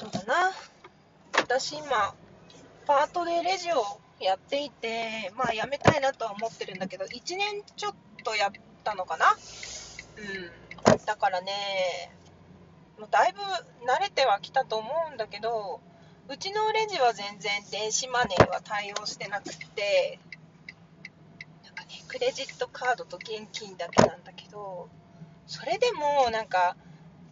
そうだな。私今、パートでレジをやっていて、まあ辞めたいなとは思ってるんだけど、1年ちょっとやったのかな。うん。だからね、もうだいぶ慣れてはきたと思うんだけど、うちのレジは全然電子マネーは対応してなくて、なんかね、クレジットカードと現金だけなんだけど、それでもなんか、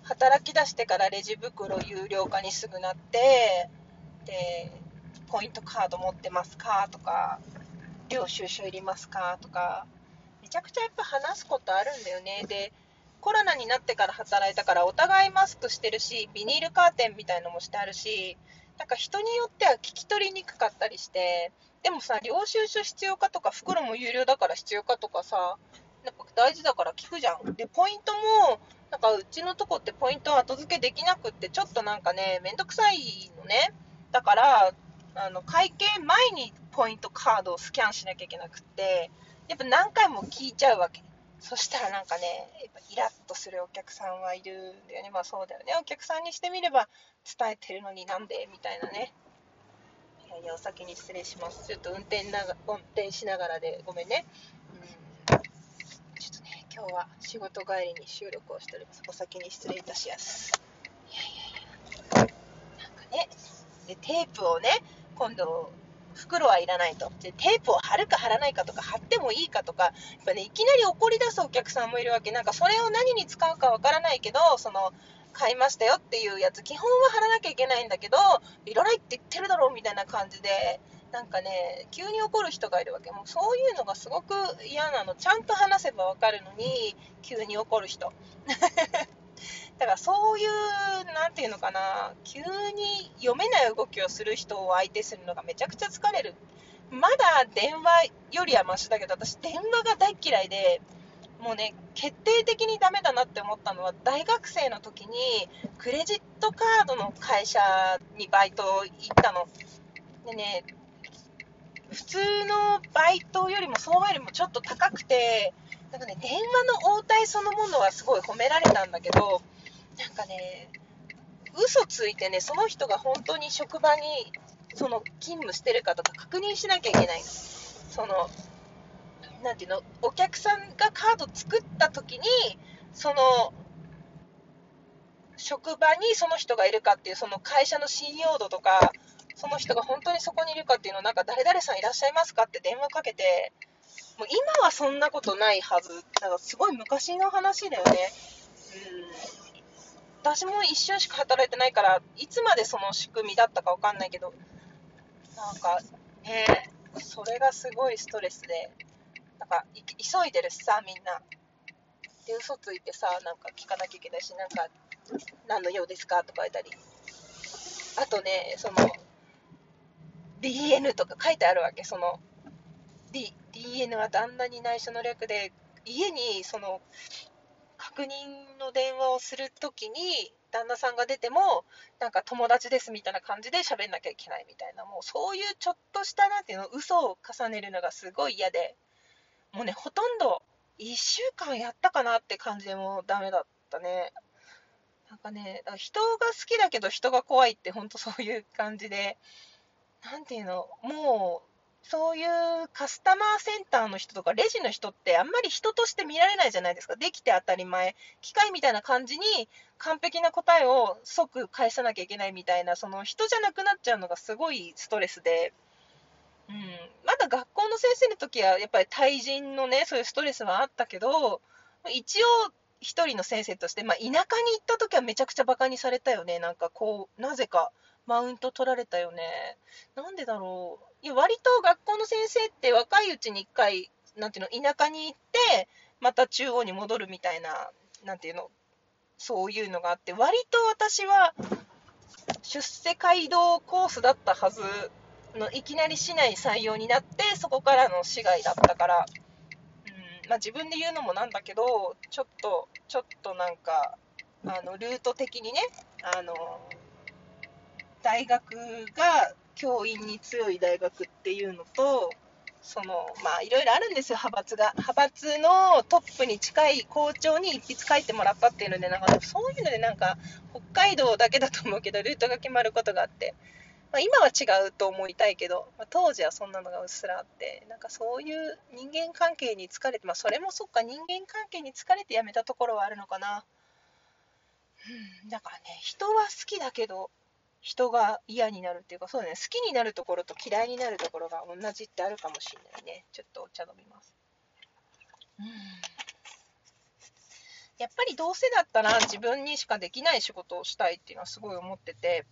働き出してからレジ袋有料化にすぐなってでポイントカード持ってますかとか領収書いりますかとかめちゃくちゃやっぱ話すことあるんだよね。でコロナになってから働いたからお互いマスクしてるしビニールカーテンみたいのもしてあるしなんか人によっては聞き取りにくかったりしてでもさ領収書必要かとか袋も有料だから必要かとかさやっぱ大事だから聞くじゃんでポイントもなんかうちのとこってポイント後付けできなくって、ちょっとなんかね、めんどくさいのね。だから、あの会計前にポイントカードをスキャンしなきゃいけなくって、やっぱ何回も聞いちゃうわけ。そしたらなんかね、やっぱイラッとするお客さんはいるんだよね。まあそうだよね。お客さんにしてみれば伝えてるのになんで？みたいなね。いやいや、お先に失礼します。ちょっと運転なが運転しながらでごめんね。今日は仕事帰りに収録をしております。お先に失礼いたします。いやいやいや。なんかね、でテープをね、今度、袋はいらないと。で、テープを貼るか貼らないかとか、貼ってもいいかとか、やっぱね、いきなり怒り出すお客さんもいるわけ。なんかそれを何に使うかわからないけど、その、買いましたよっていうやつ、基本は貼らなきゃいけないんだけど、いらないって言ってるだろうみたいな感じで、なんかね、急に怒る人がいるわけ。もうそういうのがすごく嫌なの。ちゃんと話せばわかるのに、急に怒る人。だからそういう、なんていうのかな、急に読めない動きをする人を相手するのがめちゃくちゃ疲れる。まだ電話よりはマシだけど、私電話が大嫌いで、もうね、決定的にダメだなって思ったのは、大学生の時にクレジットカードの会社にバイト行ったの。でね、普通のバイトよりも相場よりもちょっと高くて、なんかね、電話の応対そのものはすごい褒められたんだけど、なんかね、嘘ついてね、その人が本当に職場にその勤務してるかとか確認しなきゃいけないの。その、なんていうの、お客さんがカード作った時に、その、職場にその人がいるかっていう、その会社の信用度とか、その人が本当にそこにいるかっていうのを、なんか誰々さんいらっしゃいますかって電話かけて、もう今はそんなことないはず。だからすごい昔の話だよね。うん。私も一瞬しか働いてないから、いつまでその仕組みだったかわかんないけど、なんかね、それがすごいストレスで、なんか急いでるしさ、みんな。で、嘘ついてさ、なんか聞かなきゃいけないし、なんか、何の用ですかとか言ったり。あとね、その、DN とか書いてあるわけ、その、D、DN は旦那に内緒の略で、家にその確認の電話をするときに、旦那さんが出ても、なんか友達ですみたいな感じで喋んなきゃいけないみたいな、もうそういうちょっとしたなんていうの、嘘を重ねるのがすごい嫌で、もうね、ほとんど1週間やったかなって感じでもうダメだったね。なんかね、人が好きだけど人が怖いって本当そういう感じで、なんていうの、もう、そういうカスタマーセンターの人とかレジの人ってあんまり人として見られないじゃないですか。できて当たり前。機械みたいな感じに完璧な答えを即返さなきゃいけないみたいな、その人じゃなくなっちゃうのがすごいストレスで、うん、まだ学校の先生の時はやっぱり対人のね、そういうストレスはあったけど、一応一人の先生として、まあ、田舎に行った時はめちゃくちゃバカにされたよね。なんかこう、なぜか。マウント取られたよね。なんでだろう。いや、割と学校の先生って若いうちに一回、なんていうの、田舎に行って、また中央に戻るみたいな、なんていうの、そういうのがあって、割と私は、出世街道コースだったはずの、いきなり市内採用になって、そこからの市外だったから、うんまあ、自分で言うのもなんだけど、ちょっと、ちょっとなんか、あのルート的にね、あの大学が教員に強い大学っていうのと、そのまあいろいろあるんですよ、派閥が。派閥のトップに近い校長に一筆書いてもらったっていうので、なんかそういうのでなんか北海道だけだと思うけど、ルートが決まることがあって、まあ、今は違うと思いたいけど、まあ、当時はそんなのがうっすらあって、なんかそういう人間関係に疲れて、まあそれもそっか、人間関係に疲れてやめたところはあるのかな。うん、だからね、人は好きだけど、人が嫌になるっていうか、そうだね、好きになるところと嫌いになるところが同じってあるかもしれないね。ちょっとお茶飲みます。うん。やっぱりどうせだったら自分にしかできない仕事をしたいっていうのはすごい思ってて、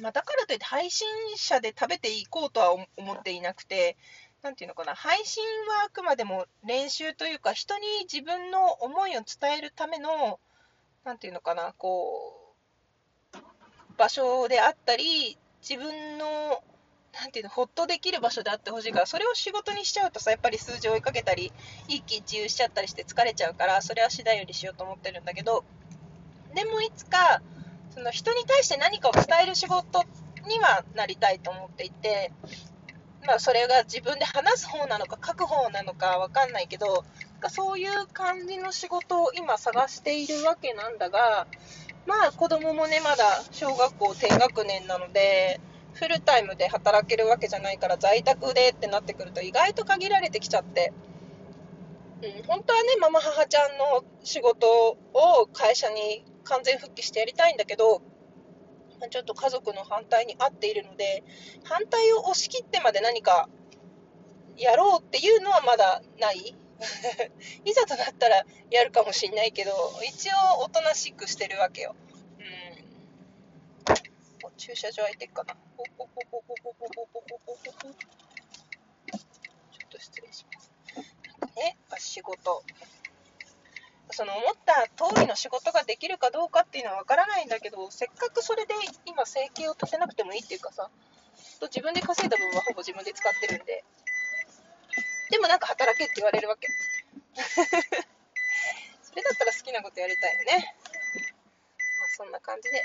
まあ、だからといって配信者で食べていこうとは思っていなくて、なんていうのかな、配信はあくまでも練習というか、人に自分の思いを伝えるための、なんていうのかな、こう、場所であったり、自分の、なんていうの、ほっとできる場所であってほしいから、それを仕事にしちゃうとさ、やっぱり数字を追いかけたり、一喜一憂しちゃったりして疲れちゃうから、それは次第よりしようと思ってるんだけど、でもいつか、その人に対して何かを伝える仕事にはなりたいと思っていて、まあ、それが自分で話す方なのか書く方なのかわかんないけど、そういう感じの仕事を今探しているわけなんだが、まあ子供もね、まだ小学校低学年なので、フルタイムで働けるわけじゃないから在宅でってなってくると意外と限られてきちゃって、うん、本当はね、ママ母ちゃんの仕事を会社に完全復帰してやりたいんだけど、ちょっと家族の反対に合っているので、反対を押し切ってまで何かやろうっていうのはまだない。いざとなったらやるかもしんないけど、一応おとなしくしてるわけよ。うん。駐車場空いてっかな。ほほほほほほほほほほほちょっと失礼します。なんかね、仕事。その思った通りの仕事ができるかどうかっていうのは分からないんだけど、せっかくそれで今生計を立てなくてもいいっていうかさ、と自分で稼いだ分はほぼ自分で使ってるんで、でもなんか働けって言われるわけ。それだったら好きなことやりたいよね。まあそんな感じで。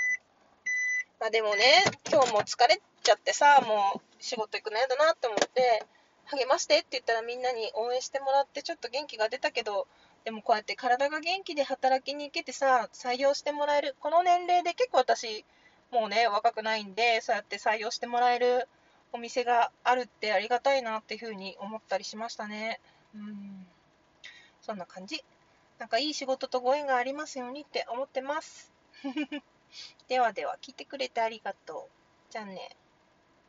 まあでもね、今日も疲れちゃってさ、もう仕事行くの嫌だなって思って、励ましてって言ったらみんなに応援してもらってちょっと元気が出たけど、でもこうやって体が元気で働きに行けてさ、採用してもらえる、この年齢で結構私、もうね、若くないんで、そうやって採用してもらえるお店があるってありがたいなっていうふうに思ったりしましたね。うん。そんな感じ。なんかいい仕事とご縁がありますようにって思ってます。ではでは、聞いてくれてありがとう。じゃあね。